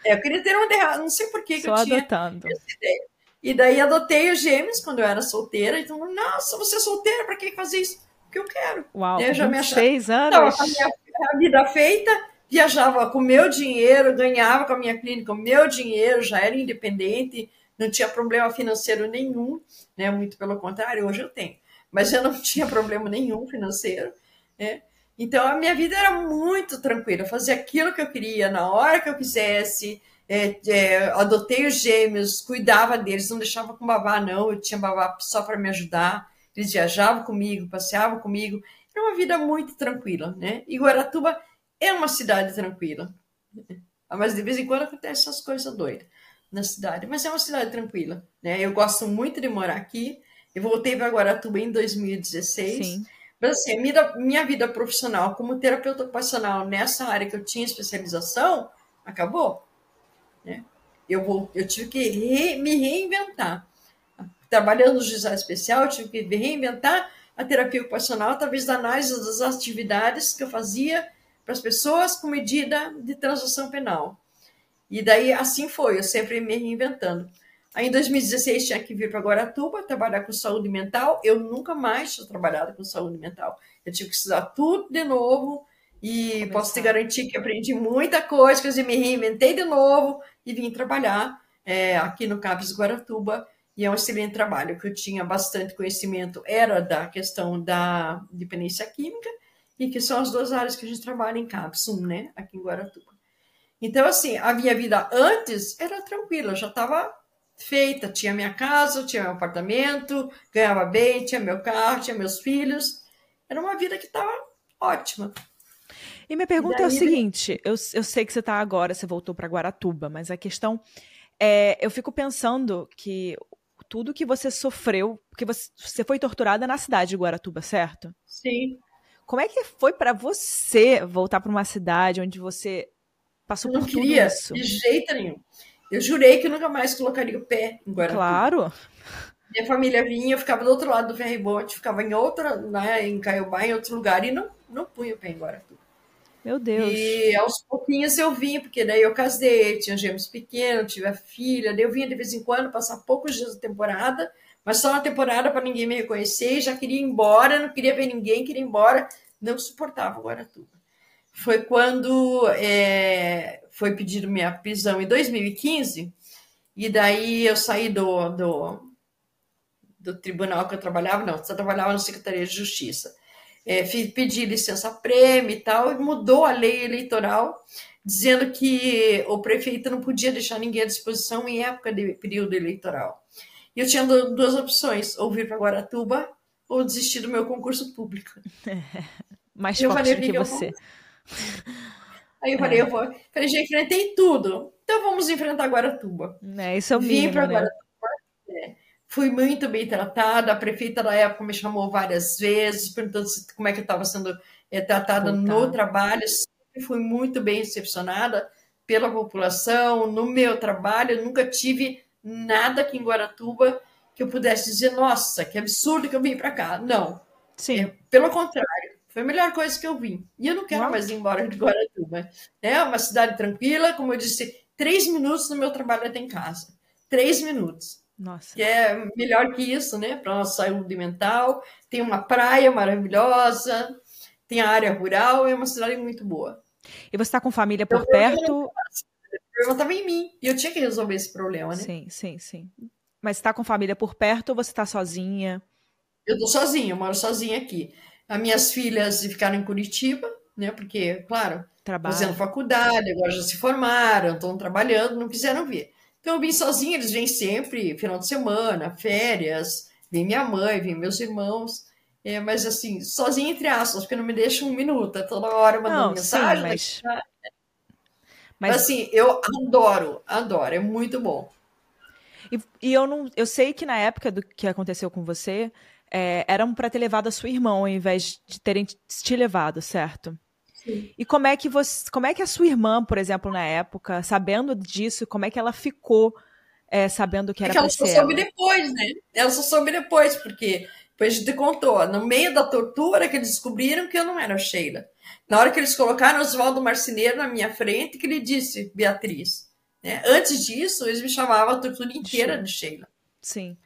É, eu queria ter uma de Não sei por que, que eu tinha adotando. essa ideia. E daí adotei os gêmeos quando eu era solteira. Então, nossa, você é solteira, para que fazer isso? Porque eu quero. Uau, eu já me achava, anos. Tava com a minha a vida feita, viajava com o meu dinheiro, ganhava com a minha clínica o meu dinheiro, já era independente, não tinha problema financeiro nenhum, né? Muito pelo contrário, hoje eu tenho. Mas eu não [laughs] tinha problema nenhum financeiro. Né? Então a minha vida era muito tranquila, fazia aquilo que eu queria na hora que eu quisesse. É, é, adotei os gêmeos, cuidava deles, não deixava com babá, não. Eu tinha babá só para me ajudar. Eles viajavam comigo, passeavam comigo. Era uma vida muito tranquila, né? E Guaratuba é uma cidade tranquila. Mas de vez em quando acontecem essas coisas doidas na cidade. Mas é uma cidade tranquila, né? Eu gosto muito de morar aqui. Eu voltei para Guaratuba em 2016. Sim. Mas assim, minha, minha vida profissional como terapeuta ocupacional nessa área que eu tinha especialização, acabou. Né? Eu, vou, eu tive que re, me reinventar. Trabalhando no juizado especial, eu tive que reinventar a terapia ocupacional através da análise das atividades que eu fazia para as pessoas com medida de transação penal. E daí assim foi, eu sempre me reinventando. Aí em 2016 tinha que vir para Guaratuba trabalhar com saúde mental. Eu nunca mais tinha trabalhado com saúde mental. Eu tive que estudar tudo de novo e posso te garantir que aprendi muita coisa, quer dizer, me reinventei de novo e vim trabalhar é, aqui no CAPES Guaratuba. E é um excelente trabalho, que eu tinha bastante conhecimento, era da questão da dependência química, e que são as duas áreas que a gente trabalha em CAPES, um, né, aqui em Guaratuba. Então, assim, a minha vida antes era tranquila, já estava feita. Tinha minha casa, tinha meu apartamento, ganhava bem, tinha meu carro, tinha meus filhos. Era uma vida que estava ótima. E minha pergunta e daí, é o seguinte: eu, eu sei que você está agora, você voltou para Guaratuba, mas a questão é, eu fico pensando que tudo que você sofreu, porque você, você foi torturada na cidade de Guaratuba, certo? Sim. Como é que foi para você voltar para uma cidade onde você passou eu por queria, isso? De jeito nenhum. Eu jurei que nunca mais colocaria o pé em Guaratuba. Claro. Minha família vinha, eu ficava do outro lado do ferryboat, ficava em outra, né, em Caiobá, em outro lugar, e não, não punha o pé em Guaratuba. Meu Deus. E aos pouquinhos eu vim, porque daí eu casei, tinha gêmeos pequenos, tive a filha, daí eu vinha de vez em quando passar poucos dias da temporada, mas só uma temporada para ninguém me reconhecer, já queria ir embora, não queria ver ninguém, queria ir embora, não suportava Guaratuba. Foi quando é, foi pedido minha prisão em 2015, e daí eu saí do, do, do tribunal que eu trabalhava, não, eu trabalhava na Secretaria de Justiça. É, pedi licença prêmio e tal, e mudou a lei eleitoral, dizendo que o prefeito não podia deixar ninguém à disposição em época de período eleitoral. E eu tinha duas opções, ou vir para Guaratuba ou desistir do meu concurso público. [laughs] Mais eu forte falei, do que você. [laughs] Aí eu falei, é. eu vou. Falei, já enfrentei tudo. Então vamos enfrentar Guaratuba. É, isso é o Vim para né? Guaratuba. É. Fui muito bem tratada. A prefeita da época me chamou várias vezes, perguntando como é que eu estava sendo é, tratada no trabalho. Sempre fui muito bem recepcionada pela população, no meu trabalho. Eu nunca tive nada aqui em Guaratuba que eu pudesse dizer, nossa, que absurdo que eu vim para cá. Não. Sim. É, pelo contrário, foi a melhor coisa que eu vim. E eu não quero Uau. mais ir embora de Guaratuba. É uma cidade tranquila, como eu disse, três minutos no meu trabalho até em casa. Três minutos. Nossa. Que é melhor que isso, né? Para nossa saúde mental. Tem uma praia maravilhosa, tem a área rural, é uma cidade muito boa. E você está com família por perto? O problema estava em mim. E eu tinha que resolver esse problema, né? Sim, sim, sim. Mas está com família por perto ou você está sozinha? Eu estou sozinha, eu moro sozinha aqui. As minhas filhas ficaram em Curitiba, né? Porque, claro, Trabalho. fazendo faculdade, agora já se formaram, estão trabalhando, não quiseram vir. Então eu vim sozinha, eles vêm sempre, final de semana, férias, vem minha mãe, vem meus irmãos. É, mas assim, sozinha entre aspas, porque não me deixa um minuto, é toda hora mandando não, mensagem. Sim, mas... mas... assim, eu adoro, adoro, é muito bom. E, e, eu não, eu sei que na época do que aconteceu com você, é, eram para ter levado a sua irmã ao invés de terem te levado, certo? Sim. E como é que você, como é que a sua irmã, por exemplo, na época, sabendo disso, como é que ela ficou é, sabendo que era é que ela só soube depois, né? Ela só soube depois, porque depois a gente contou, no meio da tortura que eles descobriram que eu não era Sheila. Na hora que eles colocaram Oswaldo Marceneiro na minha frente, que ele disse, Beatriz. Né? Antes disso, eles me chamavam a tortura inteira de Sheila. Sim.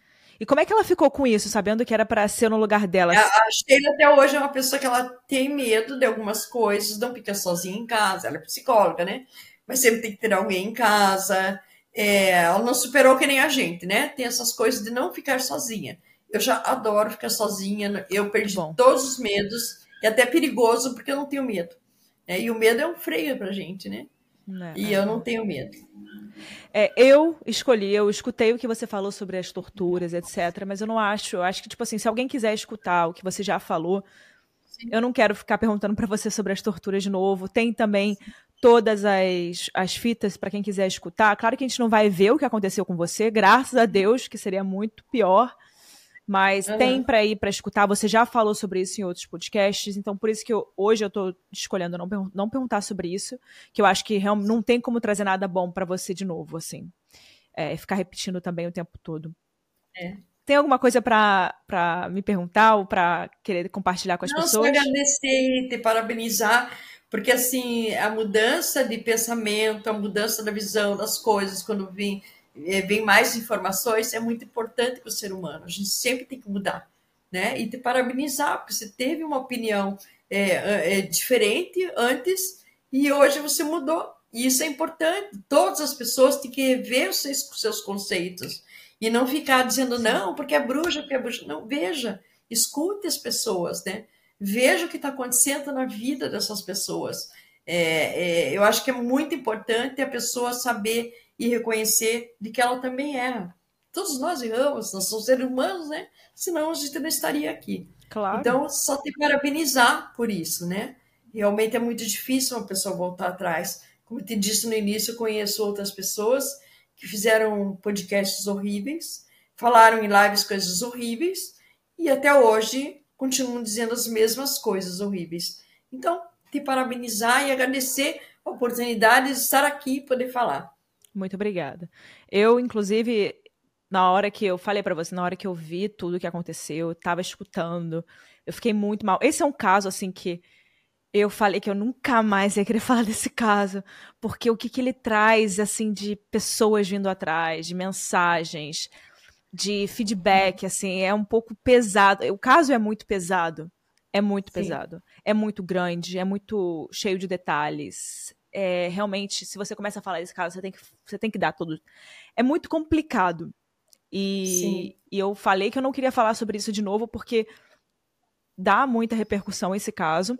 E como é que ela ficou com isso, sabendo que era para ser no lugar dela? A, a Sheila até hoje é uma pessoa que ela tem medo de algumas coisas, não fica sozinha em casa, ela é psicóloga, né? Mas sempre tem que ter alguém em casa. É, ela não superou que nem a gente, né? Tem essas coisas de não ficar sozinha. Eu já adoro ficar sozinha, eu perdi Bom. todos os medos, e até perigoso, porque eu não tenho medo. Né? E o medo é um freio pra gente, né? Não, é, e eu não tenho medo. É, eu escolhi, eu escutei o que você falou sobre as torturas, etc. Mas eu não acho, eu acho que, tipo assim, se alguém quiser escutar o que você já falou, Sim. eu não quero ficar perguntando para você sobre as torturas de novo. Tem também todas as, as fitas para quem quiser escutar. Claro que a gente não vai ver o que aconteceu com você, graças a Deus, que seria muito pior. Mas uhum. tem para ir para escutar. Você já falou sobre isso em outros podcasts, então por isso que eu, hoje eu estou escolhendo não, não perguntar sobre isso, que eu acho que realmente não tem como trazer nada bom para você de novo, assim. É, ficar repetindo também o tempo todo. É. Tem alguma coisa para me perguntar ou para querer compartilhar com as não, pessoas? Não, agradecer, te parabenizar, porque assim, a mudança de pensamento, a mudança da visão das coisas, quando vim vem mais informações, é muito importante para o ser humano. A gente sempre tem que mudar, né? E te parabenizar, porque você teve uma opinião é, é, diferente antes e hoje você mudou. E isso é importante. Todas as pessoas têm que ver os seus, seus conceitos e não ficar dizendo não, porque é bruxa, porque é bruxa. Não, veja, escute as pessoas, né? Veja o que está acontecendo na vida dessas pessoas. É, é, eu acho que é muito importante a pessoa saber e reconhecer de que ela também erra. Todos nós erramos, nós somos seres humanos, né? Senão a gente não estaria aqui. Claro. Então, só que parabenizar por isso, né? Realmente é muito difícil uma pessoa voltar atrás. Como eu te disse no início, eu conheço outras pessoas que fizeram podcasts horríveis, falaram em lives coisas horríveis e até hoje continuam dizendo as mesmas coisas horríveis. Então, te parabenizar e agradecer a oportunidade de estar aqui e poder falar. Muito obrigada. Eu, inclusive, na hora que eu falei para você, na hora que eu vi tudo que aconteceu, eu tava escutando, eu fiquei muito mal. Esse é um caso, assim, que eu falei que eu nunca mais ia querer [laughs] falar desse caso, porque o que, que ele traz, assim, de pessoas vindo atrás, de mensagens, de feedback, assim, é um pouco pesado. O caso é muito pesado. É muito Sim. pesado. É muito grande, é muito cheio de detalhes. É, realmente, se você começa a falar desse caso, você tem que, você tem que dar todo. É muito complicado. E, e eu falei que eu não queria falar sobre isso de novo, porque dá muita repercussão esse caso.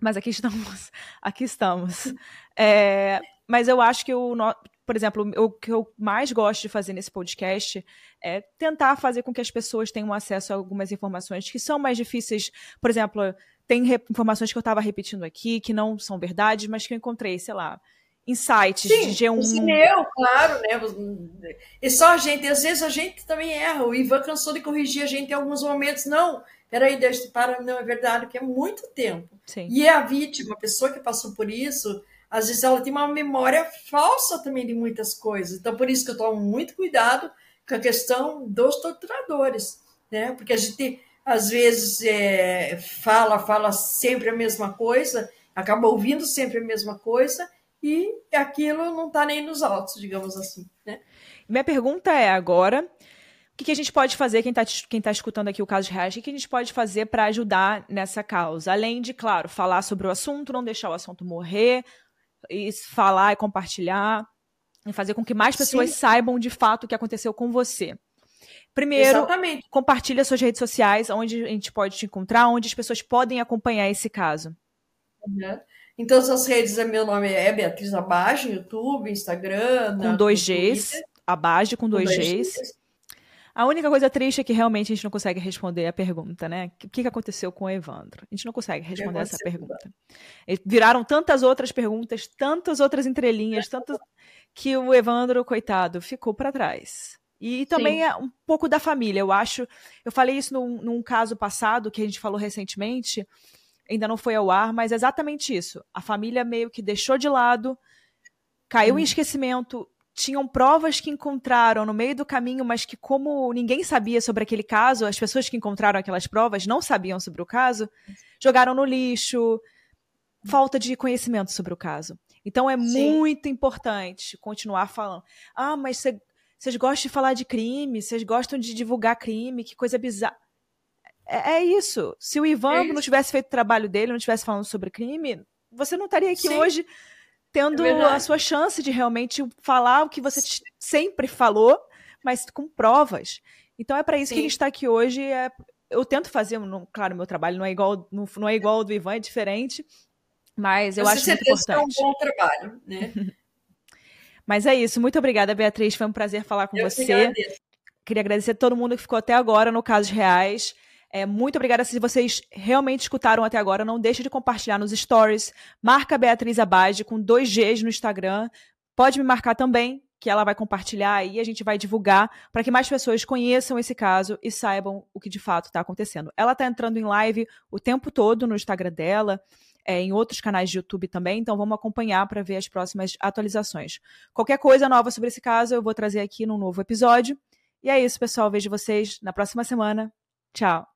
Mas aqui estamos. [laughs] Aqui estamos. É, mas eu acho que o, por exemplo, o que eu mais gosto de fazer nesse podcast é tentar fazer com que as pessoas tenham acesso a algumas informações que são mais difíceis. Por exemplo, tem informações que eu estava repetindo aqui que não são verdade, mas que eu encontrei, sei lá, insights Sim, de G1. Sim, eu, claro, né? E só a gente, às vezes a gente também erra. O Ivan cansou de corrigir a gente em alguns momentos. Não, peraí, deixa para, não é verdade, que é muito tempo. Sim. E é a vítima, a pessoa que passou por isso, às vezes ela tem uma memória falsa também de muitas coisas. Então, por isso que eu tomo muito cuidado com a questão dos torturadores, né? Porque a gente às vezes é, fala, fala sempre a mesma coisa, acaba ouvindo sempre a mesma coisa e aquilo não está nem nos autos, digamos assim. Né? Minha pergunta é agora. O que, a gente pode fazer, quem está quem tá escutando aqui o caso de reais, o que a gente pode fazer para ajudar nessa causa? Além de, claro, falar sobre o assunto, não deixar o assunto morrer, e falar e compartilhar, e fazer com que mais pessoas Sim. saibam de fato o que aconteceu com você. Primeiro, Exatamente. compartilha suas redes sociais, onde a gente pode te encontrar, onde as pessoas podem acompanhar esse caso. Uhum. Em todas as redes, meu nome é Beatriz Abage, YouTube, Instagram. Com dois Gs. Abage com, com dois, Gs. Gs. A única coisa triste é que realmente a gente não consegue responder a pergunta, né? O que, aconteceu com o Evandro? A gente não consegue responder essa pergunta. Viraram tantas outras perguntas, tantas outras entrelinhas, [laughs] tantas que o Evandro, coitado, ficou para trás. E também Sim. é um pouco da família, eu acho. Eu falei isso num, num caso passado que a gente falou recentemente, ainda não foi ao ar, mas é exatamente isso. A família meio que deixou de lado, caiu hum. em esquecimento. Tinham provas que encontraram no meio do caminho, mas que, como ninguém sabia sobre aquele caso, as pessoas que encontraram aquelas provas não sabiam sobre o caso, jogaram no lixo. Falta de conhecimento sobre o caso. Então é Sim. muito importante continuar falando. Ah, mas vocês gostam de falar de crime, vocês gostam de divulgar crime, que coisa bizarra. É, é isso. Se o Ivan é não tivesse feito o trabalho dele, não tivesse falando sobre crime, você não estaria aqui Sim. hoje tendo é a sua chance de realmente falar o que você sempre falou, mas com provas. Então é para isso Sim. que a gente está aqui hoje. É, eu tento fazer, não, claro, meu trabalho não é igual, não, não é igual ao do Ivan, é diferente, mas eu acho muito importante. É um bom trabalho, né? [laughs] mas é isso. Muito obrigada, Beatriz. Foi um prazer falar com eu você. Queria agradecer a todo mundo que ficou até agora no Casos Reais. É, muito obrigada se vocês realmente escutaram até agora. Não deixe de compartilhar nos stories. Marca Beatriz Abade com dois Gs no Instagram. Pode me marcar também, que ela vai compartilhar e a gente vai divulgar para que mais pessoas conheçam esse caso e saibam o que de fato está acontecendo. Ela está entrando em live o tempo todo no Instagram dela. É, em outros canais de YouTube também, então vamos acompanhar para ver as próximas atualizações. Qualquer coisa nova sobre esse caso eu vou trazer aqui num novo episódio. E é isso, pessoal. Vejo vocês na próxima semana. Tchau.